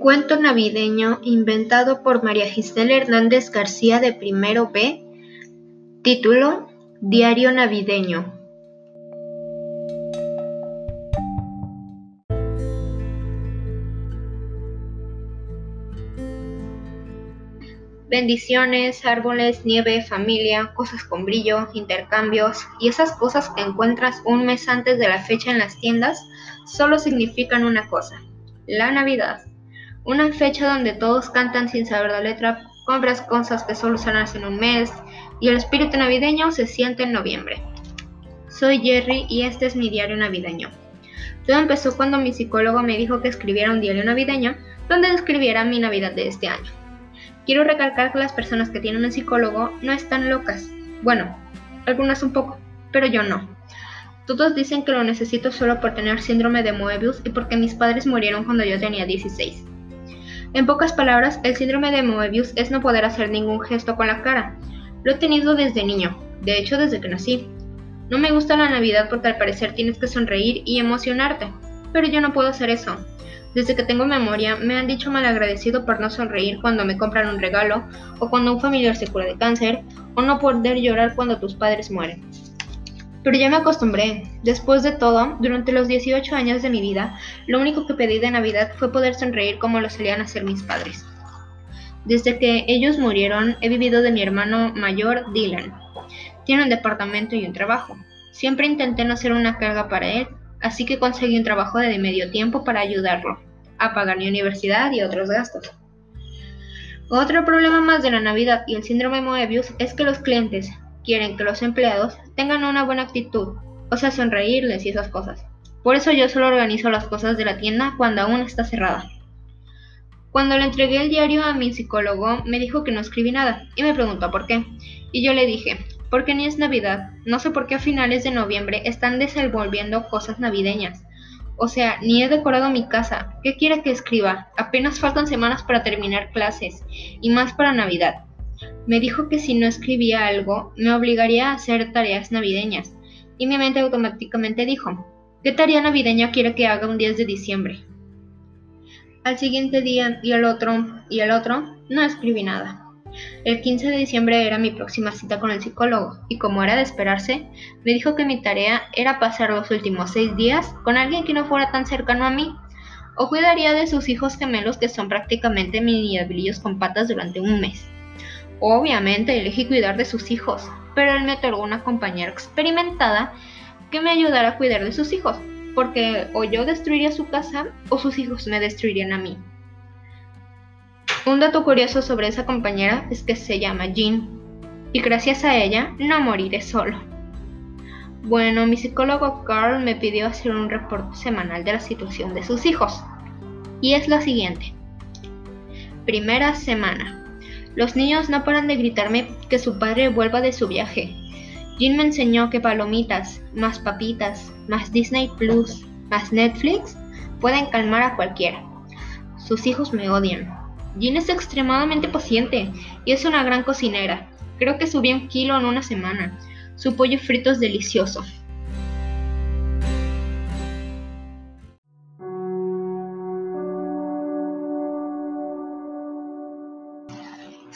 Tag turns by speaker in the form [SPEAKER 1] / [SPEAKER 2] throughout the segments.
[SPEAKER 1] Cuento navideño inventado por María Gisela Hernández García de Primero B. Título: Diario navideño. Bendiciones, árboles, nieve, familia, cosas con brillo, intercambios y esas cosas que encuentras un mes antes de la fecha en las tiendas solo significan una cosa, la Navidad. Una fecha donde todos cantan sin saber la letra, compras cosas que solo usarán en un mes y el espíritu navideño se siente en noviembre. Soy Jerry y este es mi diario navideño. Todo empezó cuando mi psicólogo me dijo que escribiera un diario navideño donde describiera mi Navidad de este año. Quiero recalcar que las personas que tienen un psicólogo no están locas. Bueno, algunas un poco, pero yo no. Todos dicen que lo necesito solo por tener síndrome de Moebius y porque mis padres murieron cuando yo tenía 16. En pocas palabras, el síndrome de Moebius es no poder hacer ningún gesto con la cara. Lo he tenido desde niño, de hecho desde que nací. No me gusta la Navidad porque al parecer tienes que sonreír y emocionarte, pero yo no puedo hacer eso. Desde que tengo memoria, me han dicho malagradecido por no sonreír cuando me compran un regalo, o cuando un familiar se cura de cáncer, o no poder llorar cuando tus padres mueren. Pero ya me acostumbré. Después de todo, durante los 18 años de mi vida, lo único que pedí de Navidad fue poder sonreír como lo solían hacer mis padres. Desde que ellos murieron, he vivido de mi hermano mayor, Dylan. Tiene un departamento y un trabajo. Siempre intenté no ser una carga para él, así que conseguí un trabajo de medio tiempo para ayudarlo a pagar mi universidad y otros gastos. Otro problema más de la Navidad y el síndrome Moebius es que los clientes quieren que los empleados tengan una buena actitud, o sea, sonreírles y esas cosas. Por eso yo solo organizo las cosas de la tienda cuando aún está cerrada. Cuando le entregué el diario a mi psicólogo, me dijo que no escribí nada y me preguntó por qué. Y yo le dije, porque ni es Navidad. No sé por qué a finales de noviembre están desenvolviendo cosas navideñas. O sea, ni he decorado mi casa. ¿Qué quiere que escriba? Apenas faltan semanas para terminar clases y más para Navidad. Me dijo que si no escribía algo, me obligaría a hacer tareas navideñas. Y mi mente automáticamente dijo, ¿qué tarea navideña quiere que haga un 10 de diciembre? Al siguiente día y el otro y el otro, no escribí nada. El 15 de diciembre era mi próxima cita con el psicólogo y como era de esperarse, me dijo que mi tarea era pasar los últimos seis días con alguien que no fuera tan cercano a mí o cuidaría de sus hijos gemelos que son prácticamente mini con patas durante un mes. Obviamente elegí cuidar de sus hijos, pero él me otorgó una compañera experimentada que me ayudara a cuidar de sus hijos, porque o yo destruiría su casa o sus hijos me destruirían a mí. Un dato curioso sobre esa compañera es que se llama Jean y gracias a ella no moriré solo. Bueno, mi psicólogo Carl me pidió hacer un reporte semanal de la situación de sus hijos y es la siguiente. Primera semana. Los niños no paran de gritarme que su padre vuelva de su viaje. Jean me enseñó que palomitas, más papitas, más Disney Plus, más Netflix pueden calmar a cualquiera. Sus hijos me odian, Jean es extremadamente paciente y es una gran cocinera. Creo que subí un kilo en una semana. Su pollo frito es delicioso.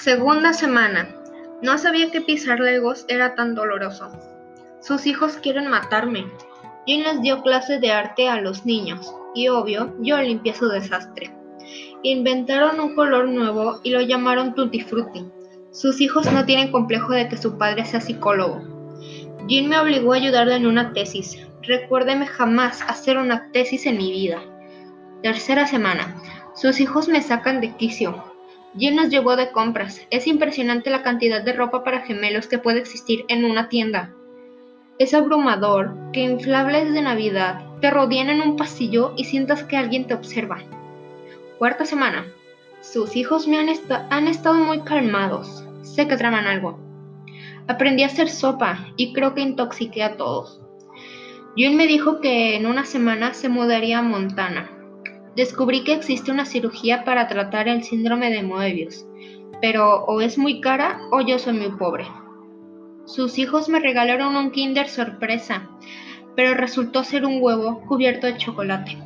[SPEAKER 1] Segunda semana. No sabía que pisar legos era tan doloroso. Sus hijos quieren matarme. Jean les dio clases de arte a los niños y obvio yo limpié su desastre. Inventaron un color nuevo y lo llamaron Tutti Frutti. Sus hijos no tienen complejo de que su padre sea psicólogo. Jean me obligó a ayudarle en una tesis. Recuérdeme jamás hacer una tesis en mi vida. Tercera semana. Sus hijos me sacan de quicio. Jean nos llevó de compras. Es impresionante la cantidad de ropa para gemelos que puede existir en una tienda. Es abrumador que inflables de Navidad te rodeen en un pasillo y sientas que alguien te observa. Cuarta semana. Sus hijos me han, han estado muy calmados. Sé que traman algo. Aprendí a hacer sopa y creo que intoxiqué a todos. June me dijo que en una semana se mudaría a Montana. Descubrí que existe una cirugía para tratar el síndrome de Moebius, pero o es muy cara o yo soy muy pobre. Sus hijos me regalaron un Kinder sorpresa, pero resultó ser un huevo cubierto de chocolate.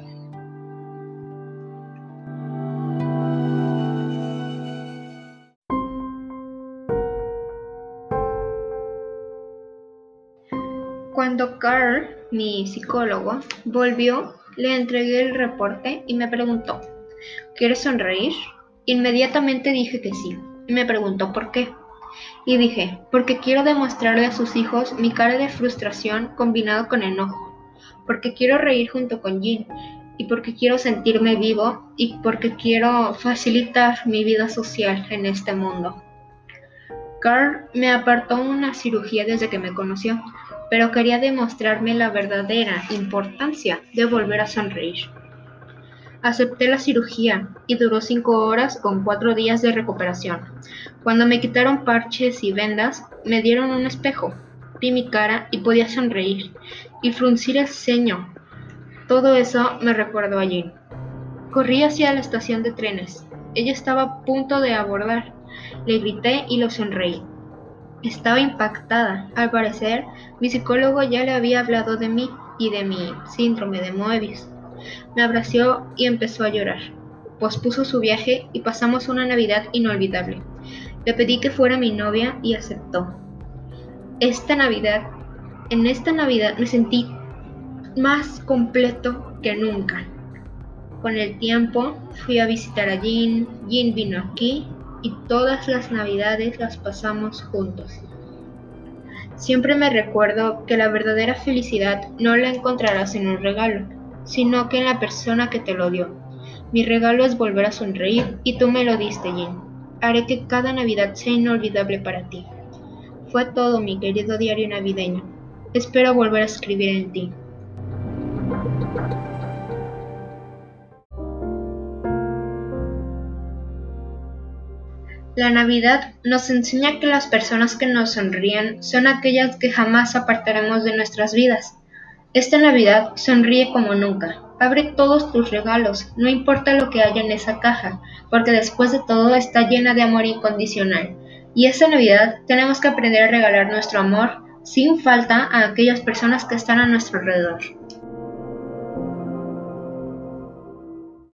[SPEAKER 1] Cuando Carl, mi psicólogo, volvió, le entregué el reporte y me preguntó, ¿quieres sonreír? Inmediatamente dije que sí, y me preguntó por qué. Y dije, porque quiero demostrarle a sus hijos mi cara de frustración combinado con enojo, porque quiero reír junto con Jean, y porque quiero sentirme vivo, y porque quiero facilitar mi vida social en este mundo. Carl me apartó una cirugía desde que me conoció, pero quería demostrarme la verdadera importancia de volver a sonreír. Acepté la cirugía y duró cinco horas con cuatro días de recuperación. Cuando me quitaron parches y vendas, me dieron un espejo. Vi mi cara y podía sonreír y fruncir el ceño. Todo eso me recordó a Jean. Corrí hacia la estación de trenes. Ella estaba a punto de abordar. Le grité y lo sonreí. Estaba impactada. Al parecer, mi psicólogo ya le había hablado de mí y de mi síndrome de Moebius. Me abració y empezó a llorar. Pospuso su viaje y pasamos una Navidad inolvidable. Le pedí que fuera mi novia y aceptó. Esta Navidad, en esta Navidad me sentí más completo que nunca. Con el tiempo fui a visitar a Jean, Jean vino aquí y todas las navidades las pasamos juntos. Siempre me recuerdo que la verdadera felicidad no la encontrarás en un regalo, sino que en la persona que te lo dio. Mi regalo es volver a sonreír y tú me lo diste, Jean. Haré que cada Navidad sea inolvidable para ti. Fue todo, mi querido diario navideño. Espero volver a escribir en ti. La Navidad nos enseña que las personas que nos sonríen son aquellas que jamás apartaremos de nuestras vidas. Esta Navidad sonríe como nunca. Abre todos tus regalos, no importa lo que haya en esa caja, porque después de todo está llena de amor incondicional. Y esta Navidad tenemos que aprender a regalar nuestro amor sin falta a aquellas personas que están a nuestro alrededor.